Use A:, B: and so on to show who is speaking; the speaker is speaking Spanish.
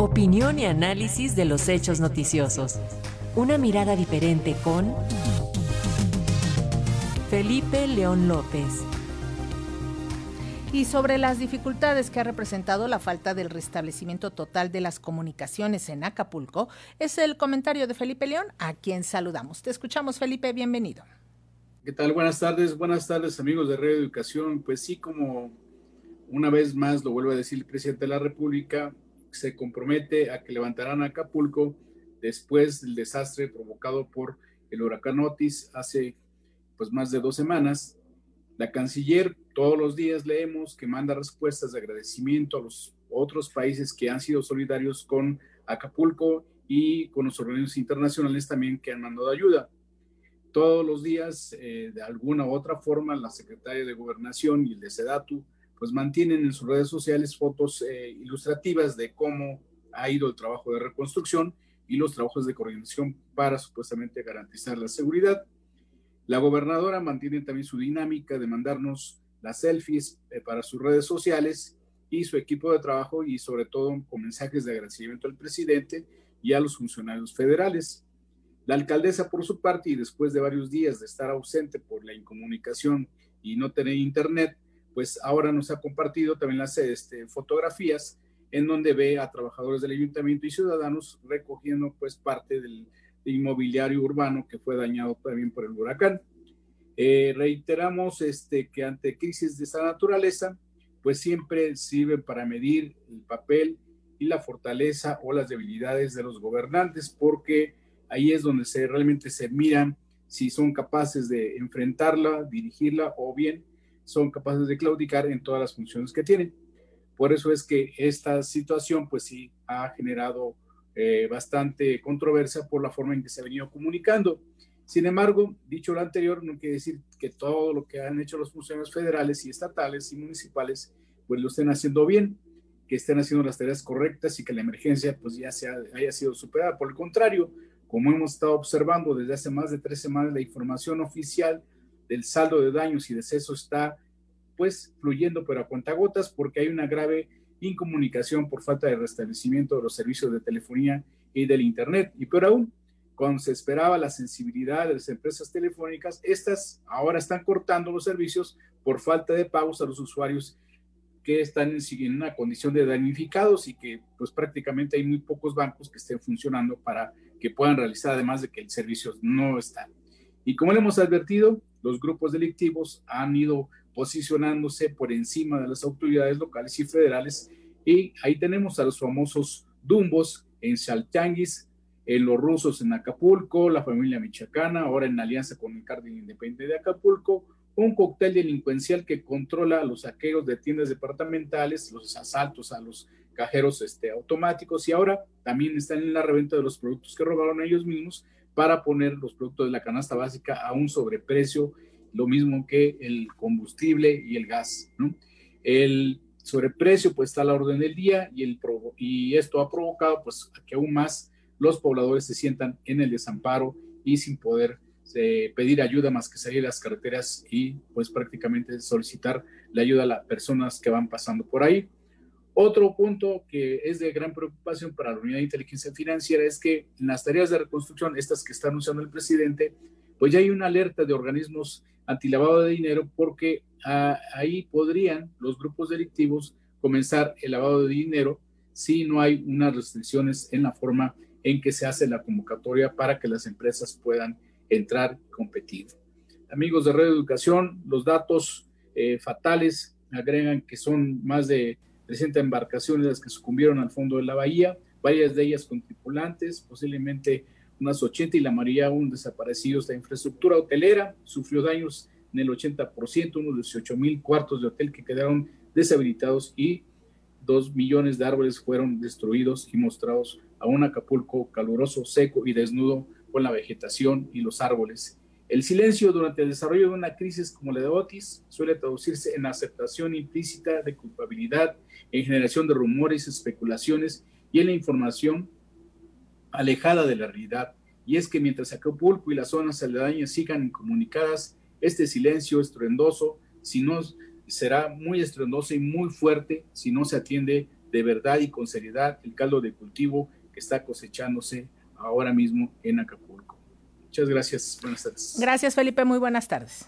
A: Opinión y análisis de los hechos noticiosos. Una mirada diferente con Felipe León López.
B: Y sobre las dificultades que ha representado la falta del restablecimiento total de las comunicaciones en Acapulco, es el comentario de Felipe León, a quien saludamos. Te escuchamos, Felipe, bienvenido.
C: ¿Qué tal? Buenas tardes, buenas tardes amigos de Radio Educación. Pues sí, como una vez más lo vuelvo a decir el presidente de la República, se compromete a que levantarán Acapulco después del desastre provocado por el huracán Otis hace pues más de dos semanas. La canciller todos los días leemos que manda respuestas de agradecimiento a los otros países que han sido solidarios con Acapulco y con los organismos internacionales también que han mandado ayuda. Todos los días, eh, de alguna u otra forma, la secretaria de Gobernación y el de Sedatu pues mantienen en sus redes sociales fotos eh, ilustrativas de cómo ha ido el trabajo de reconstrucción y los trabajos de coordinación para supuestamente garantizar la seguridad. La gobernadora mantiene también su dinámica de mandarnos las selfies eh, para sus redes sociales y su equipo de trabajo y sobre todo con mensajes de agradecimiento al presidente y a los funcionarios federales. La alcaldesa, por su parte, y después de varios días de estar ausente por la incomunicación y no tener internet, pues ahora nos ha compartido también las este, fotografías en donde ve a trabajadores del ayuntamiento y ciudadanos recogiendo pues parte del, inmobiliario urbano que fue dañado también por el huracán. Eh, reiteramos este, que ante crisis de esta naturaleza, pues siempre sirve para medir el papel y la fortaleza o las debilidades de los gobernantes, porque ahí es donde realmente se miran si son capaces de enfrentarla, dirigirla o bien son capaces de claudicar en todas las funciones que tienen. Por eso es que esta situación, pues sí, ha generado eh, bastante controversia por la forma en que se ha venido comunicando. Sin embargo, dicho lo anterior, no quiere decir que todo lo que han hecho los funcionarios federales y estatales y municipales, pues lo estén haciendo bien, que estén haciendo las tareas correctas y que la emergencia pues ya se haya sido superada. Por el contrario, como hemos estado observando desde hace más de tres semanas, la información oficial del saldo de daños y decesos está pues fluyendo pero a cuentagotas porque hay una grave incomunicación por falta de restablecimiento de los servicios de telefonía y del internet y peor aún cuando se esperaba la sensibilidad de las empresas telefónicas, estas ahora están cortando los servicios por falta de pagos a los usuarios que están en, una condición de damnificados y que pues prácticamente hay muy pocos bancos que estén funcionando para que puedan realizar además de que el servicio no está. Y como le hemos advertido, los grupos delictivos han ido posicionándose por encima de las autoridades locales y federales. Y ahí tenemos a los famosos Dumbos en Chaltianguis, en los rusos en Acapulco, la familia michoacana, ahora en alianza con el Cártel Independiente de Acapulco, un cóctel delincuencial que controla los saqueos de tiendas departamentales, los asaltos a los cajeros este, automáticos y ahora también están en la reventa de los productos que robaron ellos mismos para poner los productos de la canasta básica a un sobreprecio, lo mismo que el combustible y el gas. El sobreprecio pues está a la orden del día y esto ha provocado pues que aún más los pobladores se sientan en el desamparo y sin poder eh, pedir ayuda más que salir a las carreteras y pues prácticamente solicitar la ayuda a las personas que van pasando por ahí. Otro punto que es de gran preocupación para la Unidad de Inteligencia Financiera es que en las tareas de reconstrucción, estas que está anunciando el presidente, pues ya hay una alerta de organismos antilavado de dinero porque ah, ahí podrían los grupos delictivos comenzar el lavado de dinero si no hay unas restricciones en la forma en que se hace la convocatoria para que las empresas puedan entrar y competir. Amigos de Red Educación, los datos eh, fatales agregan que son más de 300 embarcaciones las que sucumbieron al fondo de la bahía, varias de ellas con tripulantes, posiblemente unas 80 y la mayoría aún desaparecidos. La infraestructura hotelera sufrió daños en el 80%, unos 18 mil cuartos de hotel que quedaron deshabilitados y dos millones de árboles fueron destruidos y mostrados a un Acapulco caluroso, seco y desnudo con la vegetación y los árboles el silencio durante el desarrollo de una crisis como la de Otis suele traducirse en aceptación implícita de culpabilidad, en generación de rumores, especulaciones y en la información alejada de la realidad. Y es que mientras Acapulco y las zonas aledañas sigan incomunicadas, este silencio estruendoso si no, será muy estruendoso y muy fuerte si no se atiende de verdad y con seriedad el caldo de cultivo que está cosechándose ahora mismo en Acapulco. Muchas gracias. Buenas tardes.
B: Gracias, Felipe. Muy buenas tardes.